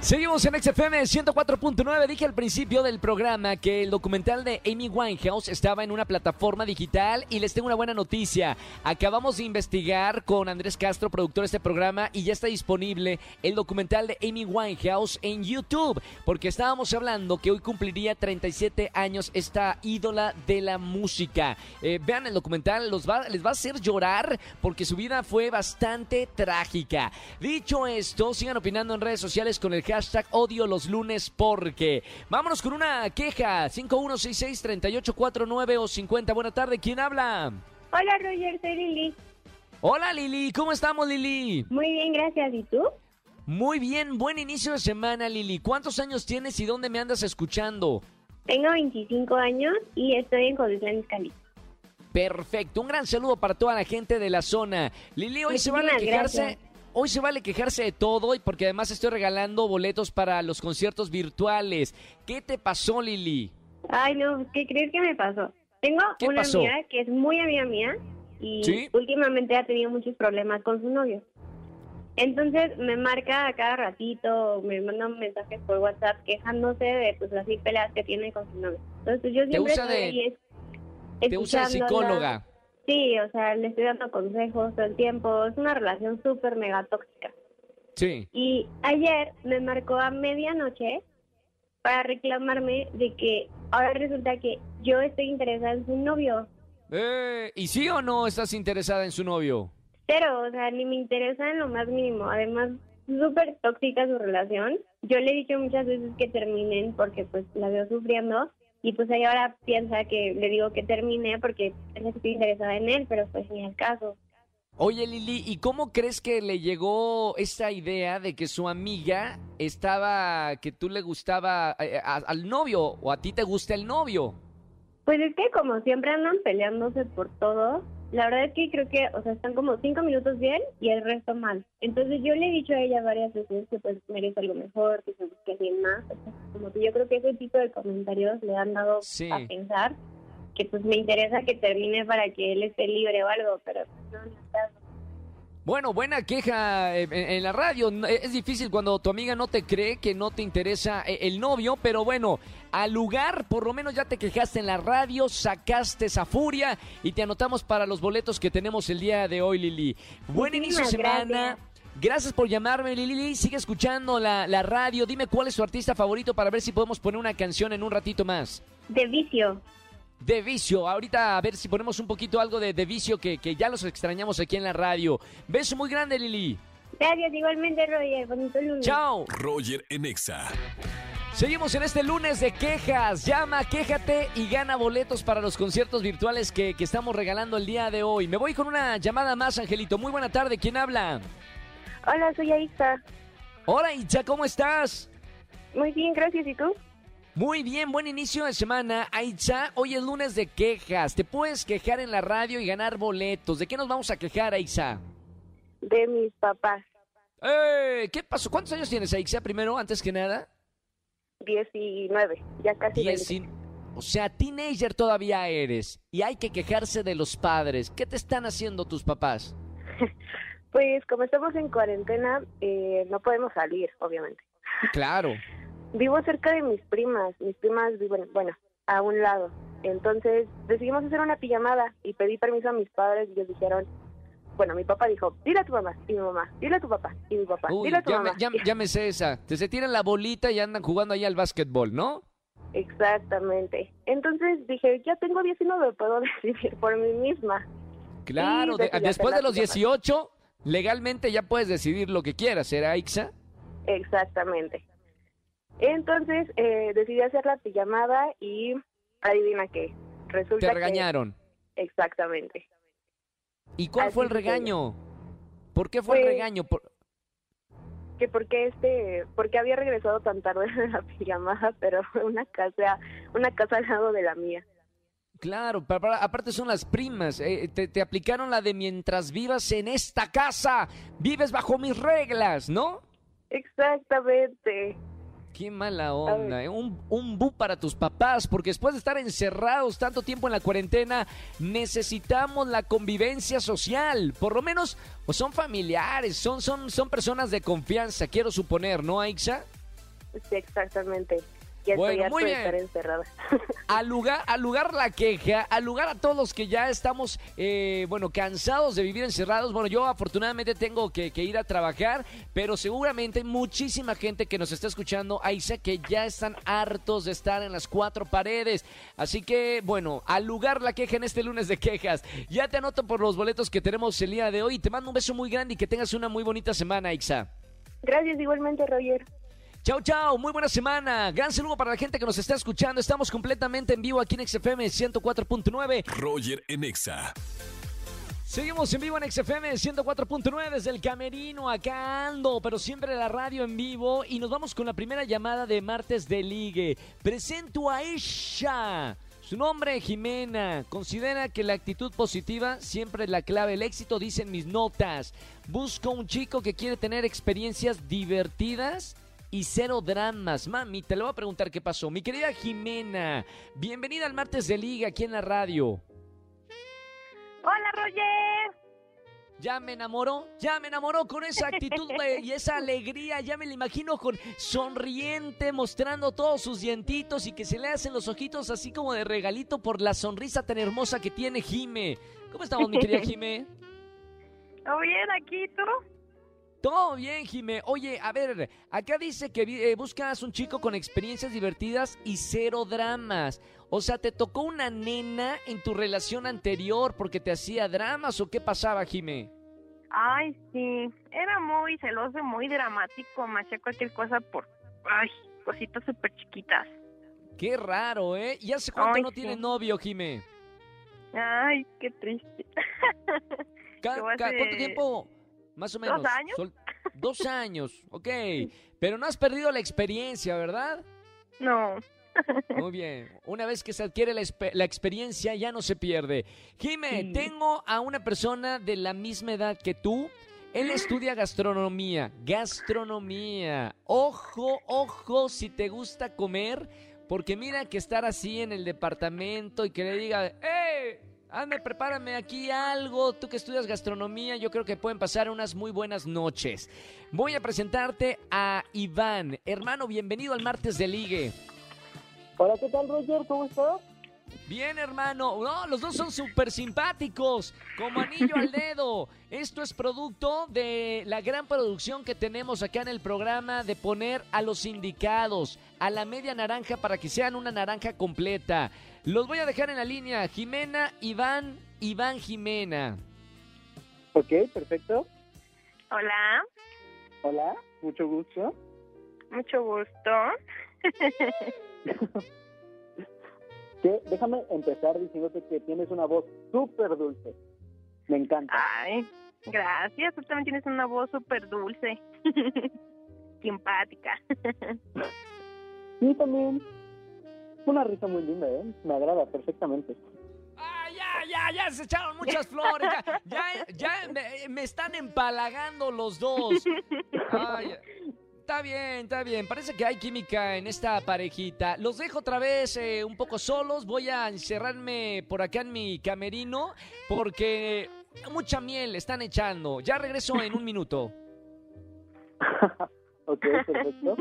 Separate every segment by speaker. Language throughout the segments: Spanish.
Speaker 1: Seguimos en XFM 104.9. Dije al principio del programa que el documental de Amy Winehouse estaba en una plataforma digital y les tengo una buena noticia. Acabamos de investigar con Andrés Castro, productor de este programa, y ya está disponible el documental de Amy Winehouse en YouTube, porque estábamos hablando que hoy cumpliría 37 años esta ídola de la música. Eh, vean el documental, les va a hacer llorar porque su vida fue bastante trágica. Dicho esto, sigan opinando en redes sociales con el hashtag odio los lunes porque. Vámonos con una queja. 5166-3849 o 50. Buena tarde, ¿quién habla?
Speaker 2: Hola Roger, soy Lili.
Speaker 1: Hola Lili, ¿cómo estamos Lili?
Speaker 2: Muy bien, gracias. ¿Y tú?
Speaker 1: Muy bien, buen inicio de semana Lili. ¿Cuántos años tienes y dónde me andas escuchando?
Speaker 2: Tengo 25 años y estoy en Cotitlán, Cali.
Speaker 1: Perfecto, un gran saludo para toda la gente de la zona. Lili, hoy se van a quejarse.
Speaker 2: gracias.
Speaker 1: Hoy se vale quejarse de todo y porque además estoy regalando boletos para los conciertos virtuales. ¿Qué te pasó, Lili?
Speaker 2: Ay, no, ¿qué crees que me pasó? Tengo
Speaker 1: ¿Qué
Speaker 2: una
Speaker 1: pasó?
Speaker 2: amiga que es muy amiga mía y
Speaker 1: ¿Sí?
Speaker 2: últimamente ha tenido muchos problemas con su novio. Entonces me marca a cada ratito, me manda mensajes por WhatsApp quejándose de pues las peleas que tiene con su novio. Entonces yo siempre
Speaker 1: usa
Speaker 2: estoy
Speaker 1: de- Te usa de psicóloga.
Speaker 2: Sí, o sea, le estoy dando consejos todo el tiempo. Es una relación súper mega tóxica.
Speaker 1: Sí.
Speaker 2: Y ayer me marcó a medianoche para reclamarme de que ahora resulta que yo estoy interesada en su novio.
Speaker 1: Eh, ¿Y sí o no estás interesada en su novio?
Speaker 2: Pero, o sea, ni me interesa en lo más mínimo. Además, súper tóxica su relación. Yo le he dicho muchas veces que terminen porque pues la veo sufriendo. Y pues ella ahora piensa que le digo que termine porque es que estoy interesada en él, pero pues ni al caso.
Speaker 1: Oye, Lili, ¿y cómo crees que le llegó esta idea de que su amiga estaba, que tú le gustaba eh, a- al novio o a ti te gusta el novio?
Speaker 2: Pues es que como siempre andan peleándose por todo, la verdad es que creo que, o sea, están como cinco minutos bien y el resto mal. Entonces yo le he dicho a ella varias veces que pues merece algo mejor, que se busque alguien más. O sea, como que yo creo que ese tipo de comentarios le han dado
Speaker 1: Sí.
Speaker 2: a pensar que pues me interesa que termine para que él esté libre o algo, pero no, no está.
Speaker 1: Bueno, buena queja eh, en, en la radio. Es difícil cuando tu amiga no te cree que no te interesa eh, el novio, pero bueno, al lugar por lo menos ya te quejaste en la radio, sacaste esa furia y te anotamos para los boletos que tenemos el día de hoy, Lili. Buen inicio de semana.
Speaker 2: gracias.
Speaker 1: Gracias por llamarme, Lili. Sigue escuchando la, la radio. Dime cuál es tu artista favorito para ver si podemos poner una canción en un ratito más.
Speaker 2: De vicio.
Speaker 1: De vicio, ahorita a ver si ponemos un poquito algo de, de vicio que, que ya los extrañamos aquí en la radio. Beso muy grande, Lili.
Speaker 2: Gracias, igualmente, Roger. Bonito lunes.
Speaker 1: Chao.
Speaker 3: Roger en Exa.
Speaker 1: Seguimos en este lunes de quejas. Llama, quéjate y gana boletos para los conciertos virtuales que, que estamos regalando el día de hoy. Me voy con una llamada más, Angelito. Muy buena tarde. ¿Quién habla?
Speaker 2: Hola, soy Aisa.
Speaker 1: Hola, Itza, ¿cómo estás?
Speaker 2: Muy bien, gracias. ¿Y tú?
Speaker 1: Muy bien, buen inicio de semana. Aitza, hoy es lunes de quejas. Te puedes quejar en la radio y ganar boletos. ¿De qué nos vamos a quejar, Aitza?
Speaker 2: De mis papás.
Speaker 1: ¡Eh! ¿Qué pasó? ¿Cuántos años tienes, Aitza, primero, antes que nada?
Speaker 2: 19, ya casi.
Speaker 1: Diez y- O sea, teenager todavía eres. Y hay que quejarse de los padres. ¿Qué te están haciendo tus papás?
Speaker 2: Pues como estamos en cuarentena, eh, no podemos salir, obviamente.
Speaker 1: Claro.
Speaker 2: Vivo cerca de mis primas, mis primas viven, bueno, a un lado. Entonces decidimos hacer una pijamada y pedí permiso a mis padres y ellos dijeron, bueno, mi papá dijo, dile a tu mamá y mi mamá, dile a tu papá y mi papá,
Speaker 1: Uy,
Speaker 2: dile a tu mamá.
Speaker 1: sé esa. Te se tiran la bolita y andan jugando ahí al básquetbol, ¿no?
Speaker 2: Exactamente. Entonces dije, ya tengo 19, puedo decidir por mí misma.
Speaker 1: Claro. De- después de los
Speaker 2: pijamada.
Speaker 1: 18, legalmente ya puedes decidir lo que quieras. ¿Será, Ixa?
Speaker 2: Exactamente. Entonces eh, decidí hacer la pijamada y adivina qué. Resulta
Speaker 1: Te
Speaker 2: que-
Speaker 1: regañaron.
Speaker 2: Exactamente.
Speaker 1: ¿Y cuál
Speaker 2: Así
Speaker 1: fue el regaño? ¿Por qué fue el
Speaker 2: Pues-
Speaker 1: regaño? Por-
Speaker 2: que porque este porque había regresado tan tarde de la pijamada pero fue una casa una casa al lado de la mía
Speaker 1: Claro, para- aparte son las primas. eh, te, te aplicaron la de mientras vivas en esta casa, vives bajo mis reglas, ¿no?
Speaker 2: exactamente
Speaker 1: Qué mala onda. ¿eh? Un, un bu para tus papás, porque después de estar encerrados tanto tiempo en la cuarentena, necesitamos la convivencia social. Por lo menos, pues son familiares, son, son, son personas de confianza, quiero suponer, ¿no, Aixa?
Speaker 2: Sí, exactamente. Ya
Speaker 1: Bueno,
Speaker 2: estoy
Speaker 1: muy
Speaker 2: de
Speaker 1: bien.
Speaker 2: estar encerrada.
Speaker 1: Al lugar, al lugar la queja, al lugar a todos los que ya estamos, eh, bueno, cansados de vivir encerrados. Bueno, yo afortunadamente tengo que, que ir a trabajar, pero seguramente muchísima gente que nos está escuchando, Aiza, que ya están hartos de estar en las cuatro paredes. Así que, bueno, al lugar la queja en este lunes de quejas. Ya te anoto por los boletos que tenemos el día de hoy. Te mando un beso muy grande y que tengas una muy bonita semana, Aixa.
Speaker 2: Gracias igualmente, Roger.
Speaker 1: Chao, chao, muy buena semana. Gran saludo para la gente que nos está escuchando. Estamos completamente en vivo aquí en XFM 104.9.
Speaker 3: Roger en Exa.
Speaker 1: Seguimos en vivo en XFM 104.9 desde el camerino. Acá ando, pero siempre la radio en vivo. Y nos vamos con la primera llamada de martes de ligue. Presento a ella. Su nombre, Jimena. Considera que la actitud positiva siempre es la clave del éxito, dicen mis notas. Busco un chico que quiere tener experiencias divertidas y cero dramas. Mami, te lo voy a preguntar qué pasó. Mi querida Jimena, bienvenida al martes de liga aquí en la radio.
Speaker 2: Hola, Roger.
Speaker 1: Ya me enamoró, ya me enamoró con esa actitud y esa alegría, ya me la imagino con sonriente, mostrando todos sus dientitos y que se le hacen los ojitos así como de regalito por la sonrisa tan hermosa que tiene Jime. ¿Cómo estamos, mi querida Jime?
Speaker 2: ¿Todo bien aquí, tú?
Speaker 1: Todo bien, Jime. Oye, a ver, acá dice que eh, buscas un chico con experiencias divertidas y cero dramas. O sea, ¿te tocó una nena en tu relación anterior porque te hacía dramas o qué pasaba, Jime?
Speaker 4: Ay, sí, era muy celoso, muy dramático, me hacía cualquier cosa por, ay, cositas súper chiquitas.
Speaker 1: Qué raro, ¿eh? ¿Y hace cuánto
Speaker 4: Ay,
Speaker 1: no
Speaker 4: sí.
Speaker 1: tiene novio, Jime?
Speaker 4: Ay, qué triste.
Speaker 1: ¿Cuánto tiempo? Más o menos.
Speaker 4: años.
Speaker 1: Sol- Dos años, ok. Pero no has perdido la experiencia, ¿verdad?
Speaker 4: No,
Speaker 1: Muy bien. Una vez que se adquiere la, experiencia, ya no se pierde. Jime,
Speaker 4: Sí.
Speaker 1: tengo a una persona de la misma edad que tú. Él estudia gastronomía. Gastronomía. Ojo, ojo, si te gusta comer. Porque mira que estar así en el departamento y que le diga, ¡eh! Ande, prepárame aquí algo. Tú que estudias gastronomía, yo creo que pueden pasar unas muy buenas noches. Voy a presentarte a Iván. Hermano, bienvenido al martes de ligue.
Speaker 5: Hola, ¿qué tal, Roger? ¿Cómo estás?
Speaker 1: Bien, hermano. No, los dos son súper simpáticos, como anillo al dedo. Esto es producto de la gran producción que tenemos acá en el programa de poner a los indicados, a la media naranja para que sean una naranja completa. Los voy a dejar en la línea. Jimena, Iván, Iván, Jimena.
Speaker 5: Ok, perfecto.
Speaker 4: hola,
Speaker 5: Hola, mucho gusto.
Speaker 4: mucho gusto.
Speaker 5: Que, déjame empezar diciéndote que tienes una voz súper dulce. Me encanta.
Speaker 4: Ay, gracias, tú también tienes una voz súper dulce, simpática.
Speaker 5: Y también una risa muy linda, ¿eh? Me agrada perfectamente.
Speaker 1: ¡Ah, ya, ya, ya! Se echaron muchas flores. Ya, ya, ya me, me están empalagando los dos. Ay, está bien, está bien. Parece que hay química en esta parejita. Los dejo otra vez eh, un poco solos. Voy a encerrarme por acá en mi camerino porque mucha miel están echando. Ya regreso en un minuto.
Speaker 5: ok, perfecto.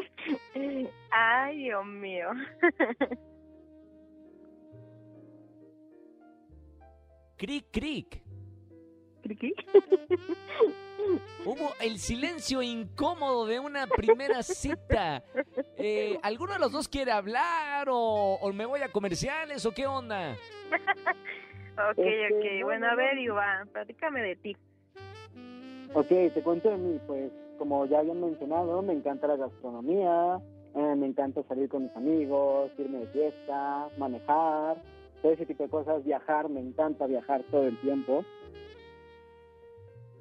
Speaker 4: Ay, Dios mío.
Speaker 1: Cric, cric. Hubo el silencio incómodo de una primera cita. Eh, ¿Alguno de los dos quiere hablar o, o me voy a comerciales o qué onda?
Speaker 4: Ok,
Speaker 5: Este,
Speaker 4: ok,
Speaker 5: no,
Speaker 4: bueno,
Speaker 5: no,
Speaker 4: a ver. Iván, platícame de ti.
Speaker 5: Ok, te cuento de mí, pues como ya habían mencionado, me encanta la gastronomía, eh, me encanta salir con mis amigos, irme de fiesta, manejar, todo ese tipo de cosas, viajar, me encanta viajar todo el tiempo.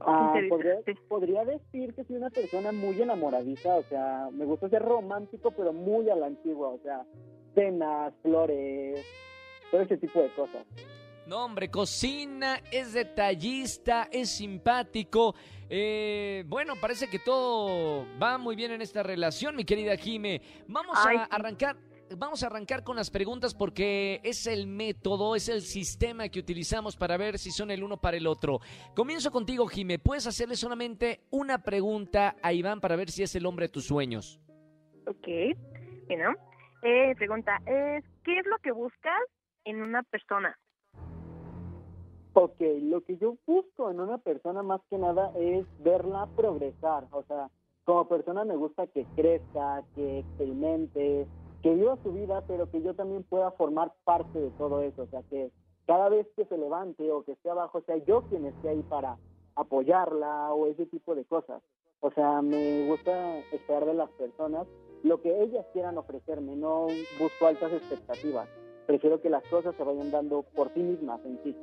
Speaker 5: Ah, podría, decir que soy una persona muy enamoradiza, o sea, me gusta ser romántico, pero muy a la antigua, o sea, cenas, flores, todo ese tipo de cosas.
Speaker 1: No, hombre, cocina, es detallista, es simpático. Eh, bueno, parece que todo va muy bien en esta relación, mi querida Jime. Vamos
Speaker 4: Ay,
Speaker 1: a arrancar. Vamos a arrancar con las preguntas porque es el método, es el sistema que utilizamos para ver si son el uno para el otro. Comienzo contigo, Jime. Puedes hacerle solamente una pregunta a Iván para ver si es el hombre de tus sueños.
Speaker 4: Ok. Bueno, eh, pregunta es, ¿qué es lo que buscas en una persona?
Speaker 5: Ok, lo que yo busco en una persona más que nada es verla progresar. O sea, como persona me gusta que crezca, que experimente, que viva su vida, pero que yo también pueda formar parte de todo eso. O sea, que cada vez que se levante o que esté abajo, sea yo quien esté ahí para apoyarla o ese tipo de cosas. O sea, me gusta esperar de las personas lo que ellas quieran ofrecerme, no busco altas expectativas. Prefiero que las cosas se vayan dando por sí mismas en sí.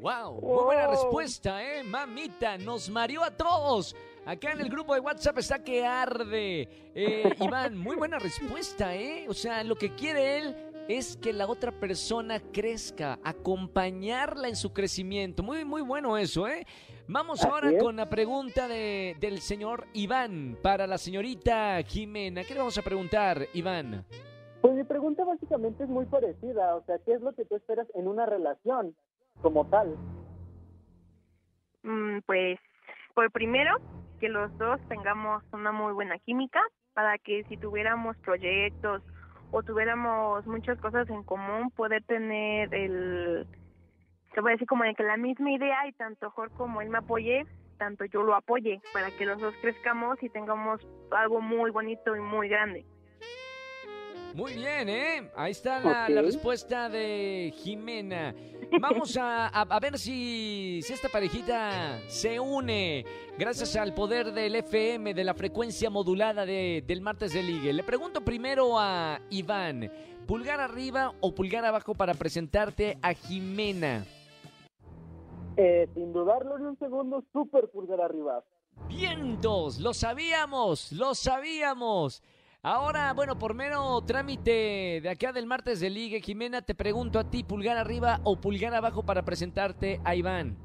Speaker 1: Wow, muy buena respuesta, eh, mamita, nos mareó a todos. Acá en el grupo de WhatsApp está que arde. Eh, Iván, muy buena respuesta, eh. O sea, lo que quiere él es que la otra persona crezca, acompañarla en su crecimiento. Muy, muy bueno eso, eh. Vamos ahora con la pregunta de, del señor Iván para la señorita Jimena. ¿Qué le vamos a preguntar, Iván?
Speaker 5: Pues mi pregunta básicamente es muy parecida, o sea, ¿qué es lo que tú esperas en una relación como tal?
Speaker 4: Mm, pues, por primero, que los dos tengamos una muy buena química para que si tuviéramos proyectos o tuviéramos muchas cosas en común, poder tener el, se puede decir como que la misma idea y tanto mejor como él me apoye, tanto yo lo apoye, para que los dos crezcamos y tengamos algo muy bonito y muy grande.
Speaker 1: Muy bien, ¿eh? Ahí está la, respuesta de Jimena. Vamos a, a- a ver si, si esta parejita se une gracias al poder del FM, de la frecuencia modulada de- del martes de ligue. Le pregunto primero a Iván, ¿pulgar arriba o pulgar abajo para presentarte a Jimena?
Speaker 5: Eh, sin dudarlo ni un segundo, súper pulgar arriba.
Speaker 1: Vientos, lo sabíamos, lo sabíamos. Ahora, bueno, por mero trámite de acá del martes de Liga, Jimena, te pregunto a ti, pulgar arriba o pulgar abajo para presentarte a Iván.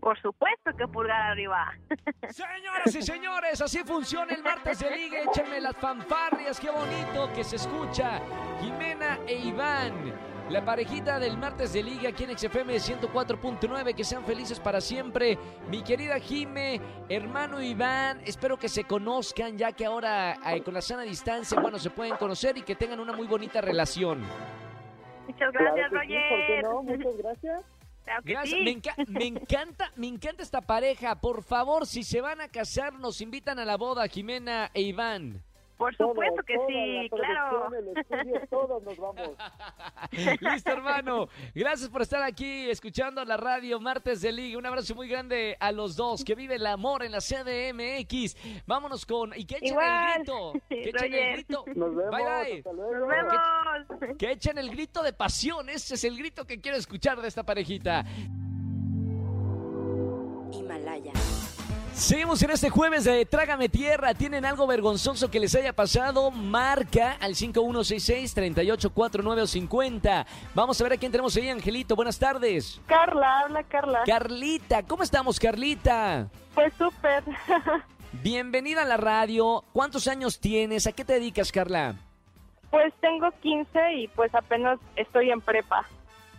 Speaker 4: Por supuesto que pulgar arriba.
Speaker 1: Señoras y señores, así funciona el martes de Liga. Échenme las fanfarrias, qué bonito que se escucha. Jimena e Iván, la parejita del martes de Liga aquí en XFM 104.9. Que sean felices para siempre. Mi querida Jime, hermano Iván, espero que se conozcan, ya que ahora eh, con la sana distancia, bueno, se pueden conocer y que tengan una muy bonita relación.
Speaker 4: Muchas
Speaker 5: Claro
Speaker 4: gracias,
Speaker 5: que sí, ¿por qué
Speaker 4: Roger.
Speaker 5: no? Muchas gracias.
Speaker 4: Claro
Speaker 1: Gracias,
Speaker 4: sí.
Speaker 1: me, enca- me encanta, me encanta esta pareja. Por favor, si se van a casar, nos invitan a la boda, Jimena e Iván.
Speaker 4: Por supuesto que
Speaker 5: toda
Speaker 4: sí,
Speaker 5: la
Speaker 4: claro.
Speaker 5: producción, el estudio, todos nos vamos.
Speaker 1: Listo, hermano. Gracias por estar aquí escuchando la radio Martes de Liga. Un abrazo muy grande a los dos. Que vive el amor en la CDMX. Vámonos con. Y que echen
Speaker 4: Igual.
Speaker 1: el grito. Que echen el grito.
Speaker 5: Nos vemos,
Speaker 1: Bye, bye.
Speaker 5: hasta luego.
Speaker 4: Nos vemos.
Speaker 1: Que echen el grito de pasión. Ese es el grito que quiero escuchar de esta parejita. Seguimos en este jueves de Trágame Tierra. ¿Tienen algo vergonzoso que les haya pasado? Marca al 5166-384950. Vamos a ver a quién tenemos ahí, Angelito. Buenas tardes.
Speaker 6: Carla, habla Carla.
Speaker 1: Carlita, ¿cómo estamos, Carlita?
Speaker 6: Pues súper.
Speaker 1: Bienvenida a la radio. ¿Cuántos años tienes? ¿A qué te dedicas, Carla?
Speaker 6: Pues tengo 15 y pues apenas estoy en prepa.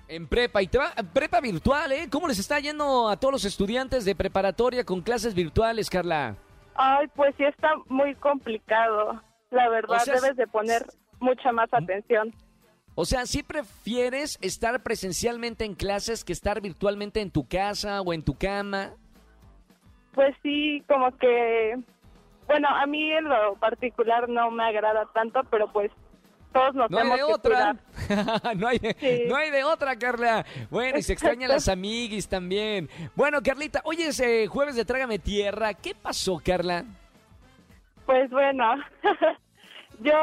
Speaker 1: En prepa. Y te va, prepa virtual, ¿eh? ¿Cómo les está yendo a todos los estudiantes de preparatoria con clases virtuales, Carla?
Speaker 6: Ay, pues sí está muy complicado. La verdad,
Speaker 1: O sea,
Speaker 6: debes de poner mucha más atención.
Speaker 1: O sea, ¿sí prefieres estar presencialmente en clases que estar virtualmente en tu casa o en tu cama?
Speaker 6: Pues sí, como que... Bueno, a mí en lo particular no me agrada tanto, pero pues todos nos
Speaker 1: No hay de otra. no, hay
Speaker 6: Sí.
Speaker 1: no hay de otra, Carla. Bueno, y se extrañan las amiguis también. Bueno, Carlita, hoy es eh, jueves de Trágame Tierra. ¿Qué pasó, Carla?
Speaker 6: Pues bueno, yo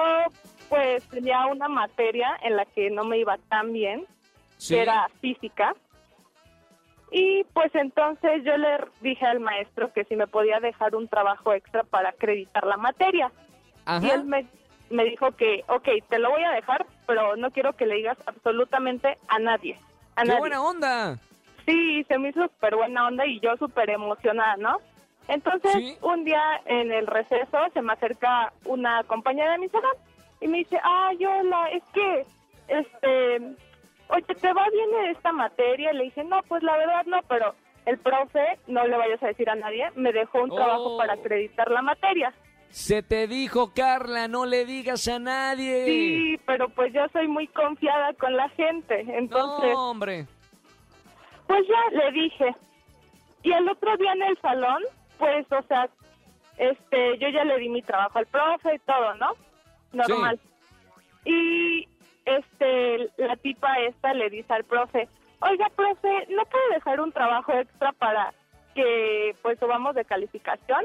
Speaker 6: pues tenía una materia en la que no me iba tan bien,
Speaker 1: Sí.
Speaker 6: que era física. Y pues entonces yo le dije al maestro que si me podía dejar un trabajo extra para acreditar la materia. Y
Speaker 1: Ajá.
Speaker 6: él me, me dijo que, ok, te lo voy a dejar, pero no quiero que le digas absolutamente a nadie. A
Speaker 1: ¡Qué
Speaker 6: nadie.
Speaker 1: buena onda!
Speaker 6: Sí, se me hizo súper buena onda y yo súper emocionada, ¿no? Entonces,
Speaker 1: Sí.
Speaker 6: un día en el receso se me acerca una compañera de mi salón y me dice, ay, hola, es que, este, oye, ¿te va bien en esta materia? Le dije, no, pues la verdad no, pero el profe, no le vayas a decir a nadie, me dejó un
Speaker 1: Oh.
Speaker 6: trabajo para acreditar la materia.
Speaker 1: Se te dijo, Carla, no le digas a nadie.
Speaker 6: Sí, pero pues yo soy muy confiada con la gente, entonces...
Speaker 1: No, hombre.
Speaker 6: Pues ya le dije. Y el otro día en el salón, pues, o sea, este, yo ya le di mi trabajo al profe y todo, ¿no? Normal. Y, este, la tipa esta le dice al profe, oiga, profe, ¿no puede dejar un trabajo extra para que, pues, subamos de calificación?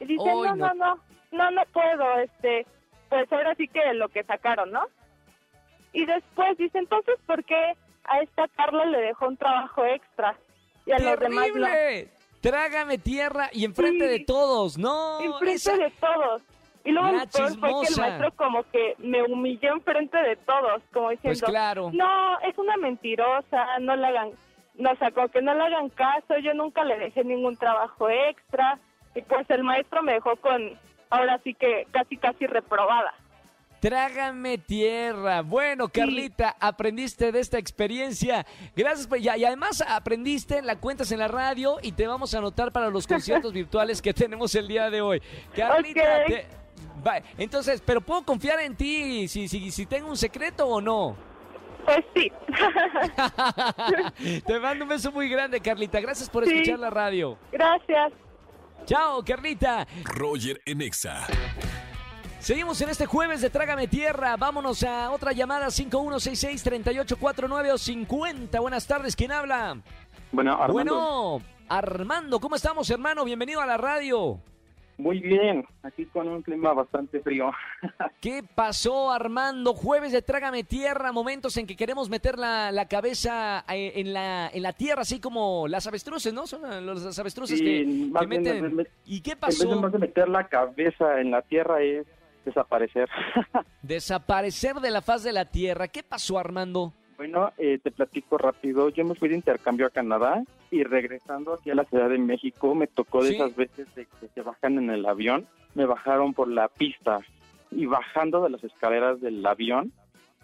Speaker 6: Y dice, no.
Speaker 1: no,
Speaker 6: no, no, no puedo, este, pues ahora sí que lo que sacaron, ¿no? Y después dice, entonces, ¿por qué a esta Carla le dejó un trabajo extra? Y a los demás no.
Speaker 1: ¡Terrible! Trágame tierra y enfrente
Speaker 6: Sí.
Speaker 1: de todos. No,
Speaker 6: Enfrente
Speaker 1: esa-
Speaker 6: de todos. Y luego lo peor fue que el maestro como que me humilló enfrente de todos, como diciendo,
Speaker 1: Pues claro.
Speaker 6: no, es una mentirosa, no le hagan, no, o sea, como que no le hagan caso, yo nunca le dejé ningún trabajo extra, y pues el maestro me dejó con, ahora sí que casi casi reprobada.
Speaker 1: Trágame tierra. Bueno, Carlita, aprendiste de esta experiencia. Gracias. por- Y, y además aprendiste, la cuentas en la radio y te vamos a anotar para los conciertos virtuales que tenemos el día de hoy. Carlita, te- va, entonces, ¿pero puedo confiar en ti si, si, si tengo un secreto o no?
Speaker 6: Pues sí.
Speaker 1: te mando un beso muy grande, Carlita. Gracias por
Speaker 6: Sí.
Speaker 1: escuchar la radio.
Speaker 6: Gracias.
Speaker 1: Chao, Carlita.
Speaker 3: Roger en Exa.
Speaker 1: Seguimos en este jueves de Trágame Tierra. Vámonos a otra llamada 5166-3849 o 50. Buenas tardes, ¿quién habla?
Speaker 7: Bueno, Armando,
Speaker 1: Bueno, Armando, ¿cómo estamos, hermano? Bienvenido a la radio.
Speaker 7: Muy bien, aquí con un clima bastante frío.
Speaker 1: ¿Qué pasó, Armando? Jueves de Trágame Tierra, momentos en que queremos meter la, la cabeza eh, en la, en la tierra, así como las avestruces, ¿no? Son los avestruces
Speaker 7: Sí,
Speaker 1: que, que
Speaker 7: bien,
Speaker 1: meten.
Speaker 7: me-
Speaker 1: ¿Y qué
Speaker 7: En vez de
Speaker 1: pasó?
Speaker 7: más de meter la cabeza en la tierra es desaparecer.
Speaker 1: Desaparecer de la faz de la tierra. ¿Qué pasó, Armando?
Speaker 7: Bueno, eh, te platico rápido. Yo me fui de intercambio a Canadá y regresando aquí a la Ciudad de México me tocó de
Speaker 1: Sí.
Speaker 7: esas veces de que se bajan en el avión. Me bajaron por la pista y bajando de las escaleras del avión.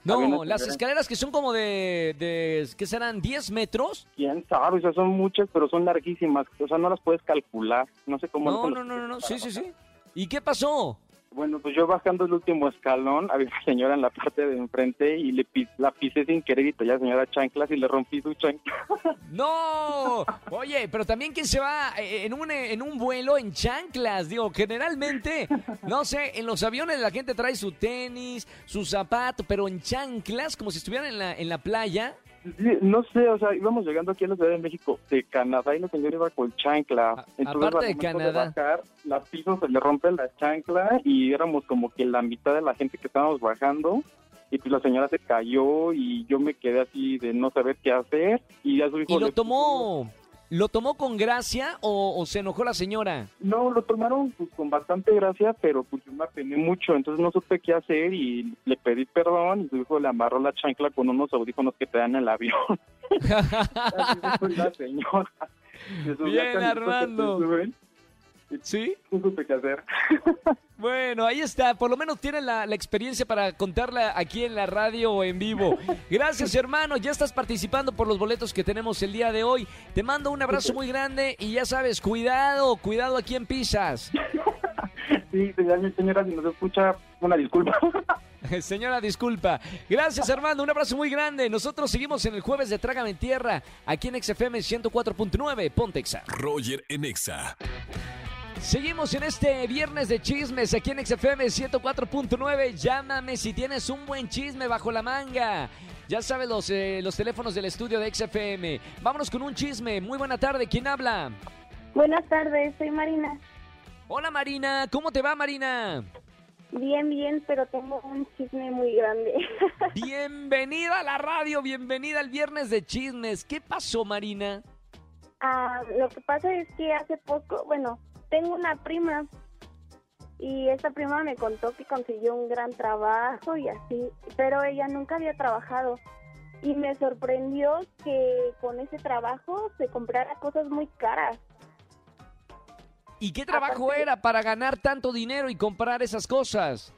Speaker 1: No, las escaleras que son como de, de ¿qué serán? ¿10 metros?
Speaker 7: ¿Quién sabe? O sea, son muchas, pero son larguísimas. O sea, no las puedes calcular. No sé cómo...
Speaker 1: No, no, no, no, no. Sí, sí, sí. ¿Y qué pasó?
Speaker 7: Bueno, pues yo bajando el último escalón, había una señora en la parte de enfrente y le pi- la pisé sin querer y ya señora chanclas y le rompí su chancla.
Speaker 1: No, oye, pero también quién se va eh, en un, en un vuelo en chanclas, digo, generalmente, no sé, en los aviones la gente trae su tenis, su zapato, pero en chanclas, como si estuvieran en la, en la playa.
Speaker 7: No sé, o sea, íbamos llegando aquí a la Ciudad de México de Canadá y la señora iba con chancla.
Speaker 1: A-
Speaker 7: Entonces,
Speaker 1: aparte de Canadá.
Speaker 7: bajar, la piso se le rompe la chancla y éramos como que la mitad de la gente que estábamos bajando. Y pues la señora se cayó y yo me quedé así de no saber qué hacer. Y a su hijo
Speaker 1: ¿Y lo
Speaker 7: le-
Speaker 1: tomó, lo tomó con gracia o, o se enojó la señora?
Speaker 7: No, lo tomaron pues, con bastante gracia, pero pues yo me apené mucho, entonces no supe qué hacer y le pedí perdón y su hijo le amarró la chancla con unos audífonos que te dan en el avión. Así fue la señora.
Speaker 1: Bien, Armando. ¿Sí?
Speaker 7: No supe qué hacer.
Speaker 1: Bueno, ahí está. Por lo menos tienen la, la experiencia para contarla aquí en la radio o en vivo. Gracias, hermano. Ya estás participando por los boletos que tenemos el día de hoy. Te mando un abrazo muy grande y ya sabes, cuidado, cuidado a quién pisas.
Speaker 7: Sí, señora, señora, si nos escucha, una disculpa.
Speaker 1: Señora, disculpa. Gracias, hermano. Un abrazo muy grande. Nosotros seguimos en el jueves de Trágame Tierra, aquí en XFM 104.9, Pontexa.
Speaker 3: Roger en Exa.
Speaker 1: Seguimos en este viernes de chismes aquí en XFM 104.9. Llámame si tienes un buen chisme bajo la manga. Ya sabes los, eh, los teléfonos del estudio de XFM. Vámonos con un chisme. Muy buena tarde. ¿Quién habla?
Speaker 2: Buenas tardes, soy Marina.
Speaker 1: Hola Marina. ¿Cómo te va Marina?
Speaker 2: Bien, bien, pero tengo un chisme muy grande.
Speaker 1: Bienvenida a la radio. Bienvenida al viernes de chismes. ¿Qué pasó Marina?
Speaker 2: Ah, lo que pasa es que hace poco, bueno, tengo una prima y esta prima me contó que consiguió un gran trabajo y así, pero ella nunca había trabajado.
Speaker 8: y me sorprendió que con ese trabajo se comprara cosas muy caras.
Speaker 1: ¿Y qué trabajo
Speaker 8: Aparte-
Speaker 1: era para ganar tanto dinero y comprar esas cosas?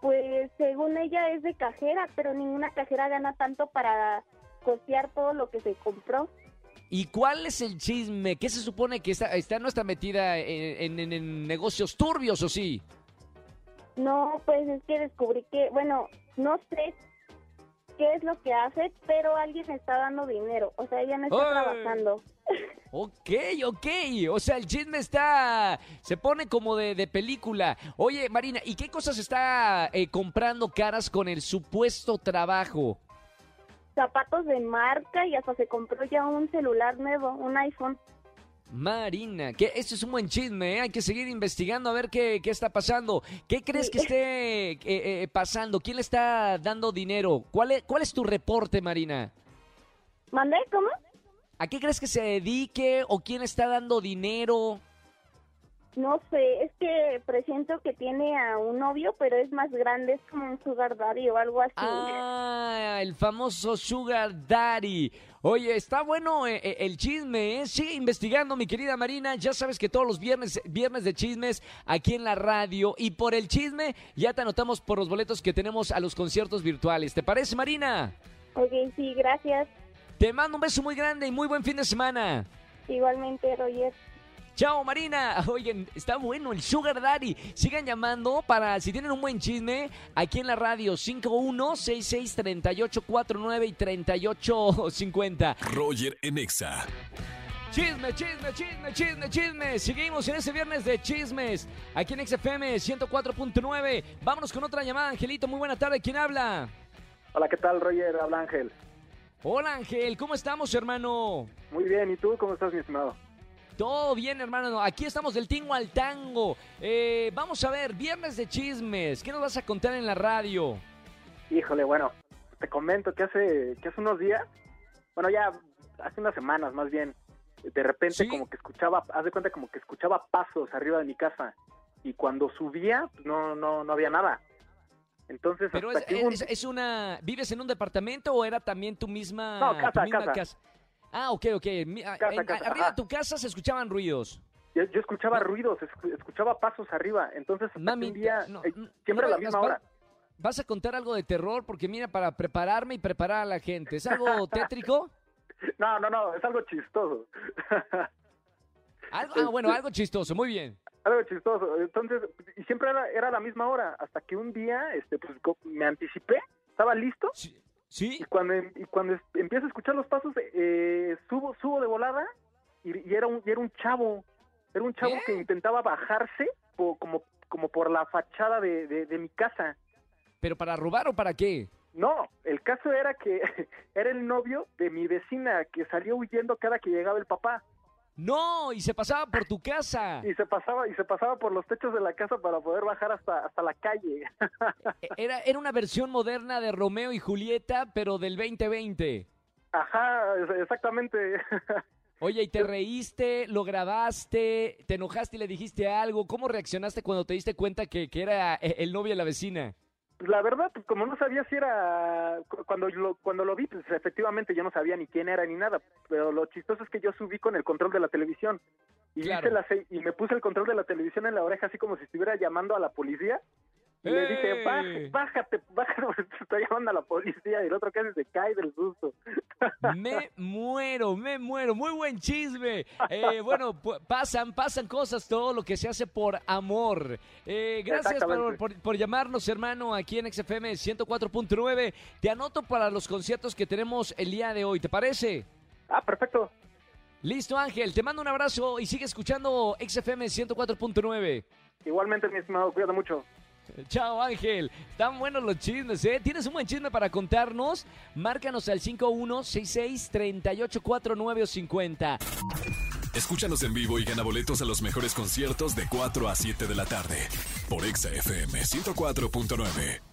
Speaker 8: Pues según ella es de cajera, pero ninguna cajera gana tanto para costear todo lo que se compró.
Speaker 1: ¿Y cuál es el chisme? ¿Qué se supone que está, está no está metida en, en- en negocios turbios o sí?
Speaker 8: No, pues es que descubrí que, bueno, no sé qué es lo que hace, pero alguien está dando dinero. O sea, ella no está
Speaker 1: ¡Ay!
Speaker 8: trabajando.
Speaker 1: Ok, ok. O sea, el chisme está. Se pone como de, de película. Oye, Marina, ¿y qué cosas está eh, comprando caras con el supuesto trabajo?
Speaker 8: Zapatos de marca y hasta se compró ya un celular nuevo, un iPhone.
Speaker 1: Marina, que esto es un buen chisme, ¿eh? hay que seguir investigando a ver qué, qué está pasando. ¿Qué crees
Speaker 8: Sí.
Speaker 1: que esté eh, eh, pasando? ¿Quién le está dando dinero? ¿Cuál es, ¿Cuál es tu reporte, Marina?
Speaker 8: ¿Mandé? ¿Cómo?
Speaker 1: ¿A qué crees que se dedique o quién está dando dinero?
Speaker 8: No sé, es que presiento que tiene a un novio, pero es más grande, es como un sugar daddy o algo así.
Speaker 1: Ah, el famoso Sugar Daddy. Oye, está bueno eh, eh, el chisme, ¿eh? Sigue investigando, mi querida Marina. Ya sabes que todos los viernes, viernes de chismes aquí en la radio. Y por el chisme, ya te anotamos por los boletos que tenemos a los conciertos virtuales. ¿Te parece, Marina?
Speaker 8: Ok, sí, gracias.
Speaker 1: Te mando un beso muy grande y muy buen fin de semana.
Speaker 8: Igualmente, Roger.
Speaker 1: Chao, Marina. Oigan, está bueno el Sugar Daddy. Sigan llamando para, si tienen un buen chisme, aquí en la radio 51663849 y 3850.
Speaker 3: Roger en Exa.
Speaker 1: Chisme, chisme, chisme, chisme, chisme. Seguimos en ese viernes de chismes. Aquí en XFM 104.9. Vámonos con otra llamada, Angelito. Muy buena tarde. ¿Quién habla?
Speaker 9: Hola, ¿qué tal, Roger? Habla Ángel.
Speaker 1: Hola, Ángel. ¿Cómo estamos, hermano?
Speaker 9: Muy bien, ¿y tú cómo estás, mi estimado?
Speaker 1: Todo bien, hermano. Aquí estamos del tingo al tango. Eh, vamos a ver, viernes de chismes. ¿Qué nos vas a contar en la radio?
Speaker 9: Híjole, bueno, te comento que hace, que hace unos días, bueno, ya hace unas semanas más bien, de repente
Speaker 1: ¿Sí?
Speaker 9: como que escuchaba, haz de cuenta como que escuchaba pasos arriba de mi casa y cuando subía pues, no, no, no había nada. Entonces,
Speaker 1: Pero es,
Speaker 9: que hubo un-
Speaker 1: es- es una... ¿Vives en un departamento o era también tu misma...
Speaker 9: No,
Speaker 1: tu
Speaker 9: casa,
Speaker 1: misma
Speaker 9: casa.
Speaker 1: Ah, ok, ok. Ah,
Speaker 9: Casa,
Speaker 1: en-
Speaker 9: casa,
Speaker 1: arriba
Speaker 9: ajá.
Speaker 1: de tu casa se escuchaban ruidos.
Speaker 9: yo, yo escuchaba ruidos, escu- escuchaba pasos arriba, entonces
Speaker 1: Mami,
Speaker 9: un día,
Speaker 1: no,
Speaker 9: eh,
Speaker 1: no,
Speaker 9: siempre a la misma
Speaker 1: vas-
Speaker 9: hora.
Speaker 1: ¿Vas a contar algo de terror? Porque mira, para prepararme y preparar a la gente. ¿Es algo tétrico?
Speaker 9: No, no, no, es algo chistoso.
Speaker 1: Algo, ah, bueno, algo chistoso. Muy bien.
Speaker 9: algo chistoso. Entonces, y siempre era, era la misma hora, hasta que un día, este, pues me anticipé, estaba listo,
Speaker 1: Sí. ¿Sí?
Speaker 9: y cuando, em- y cuando empiezo a escuchar los pasos, eh, subo, subo de volada, y, y era un, y era un chavo, era un chavo que intentaba bajarse po- como, como por la fachada de, de, de mi casa.
Speaker 1: ¿Pero para robar o para qué?
Speaker 9: No, el caso era que era el novio de mi vecina que salió huyendo cada que llegaba el papá
Speaker 1: No, y se pasaba por tu casa.
Speaker 9: y se pasaba y se pasaba por los techos de la casa para poder bajar hasta hasta la calle.
Speaker 1: E- Era, era una versión moderna de Romeo y Julieta, pero del 2020.
Speaker 9: Ajá, exactamente.
Speaker 1: Oye, ¿y te reíste? ¿Lo grabaste? ¿Te enojaste y le dijiste algo? ¿Cómo reaccionaste cuando te diste cuenta que, que era eh, el novio de la vecina?
Speaker 9: La verdad, pues como no sabía si era cu- cuando lo cuando lo vi, pues efectivamente yo no sabía ni quién era ni nada, pero lo chistoso es que yo subí con el control de la televisión y
Speaker 1: Claro.
Speaker 9: hice la se- y me puse el control de la televisión en la oreja así como si estuviera llamando a la policía. Y le dije. "Baj- bájate, bájate, porque te estoy llamando a la policía. Y el otro casi se cae del susto.
Speaker 1: Me muero, me muero. Muy buen chisme. Eh, bueno, pasan, pasan cosas, todo lo que se hace por amor. Eh, gracias por, por- por llamarnos, hermano, aquí en XFM 104.9. Te anoto para los conciertos que tenemos el día de hoy, ¿te parece?
Speaker 9: Ah, perfecto.
Speaker 1: Listo, Ángel. Te mando un abrazo y sigue escuchando XFM 104.9.
Speaker 9: Igualmente, mi estimado, cuídate mucho.
Speaker 1: Chao Ángel, están buenos los chismes, ¿eh? ¿Tienes un buen chisme para contarnos? Márcanos al 5166-3849 o 50.
Speaker 3: Escúchanos en vivo y gana boletos a los mejores conciertos de 4 a 7 de la tarde por Exa FM 104.9.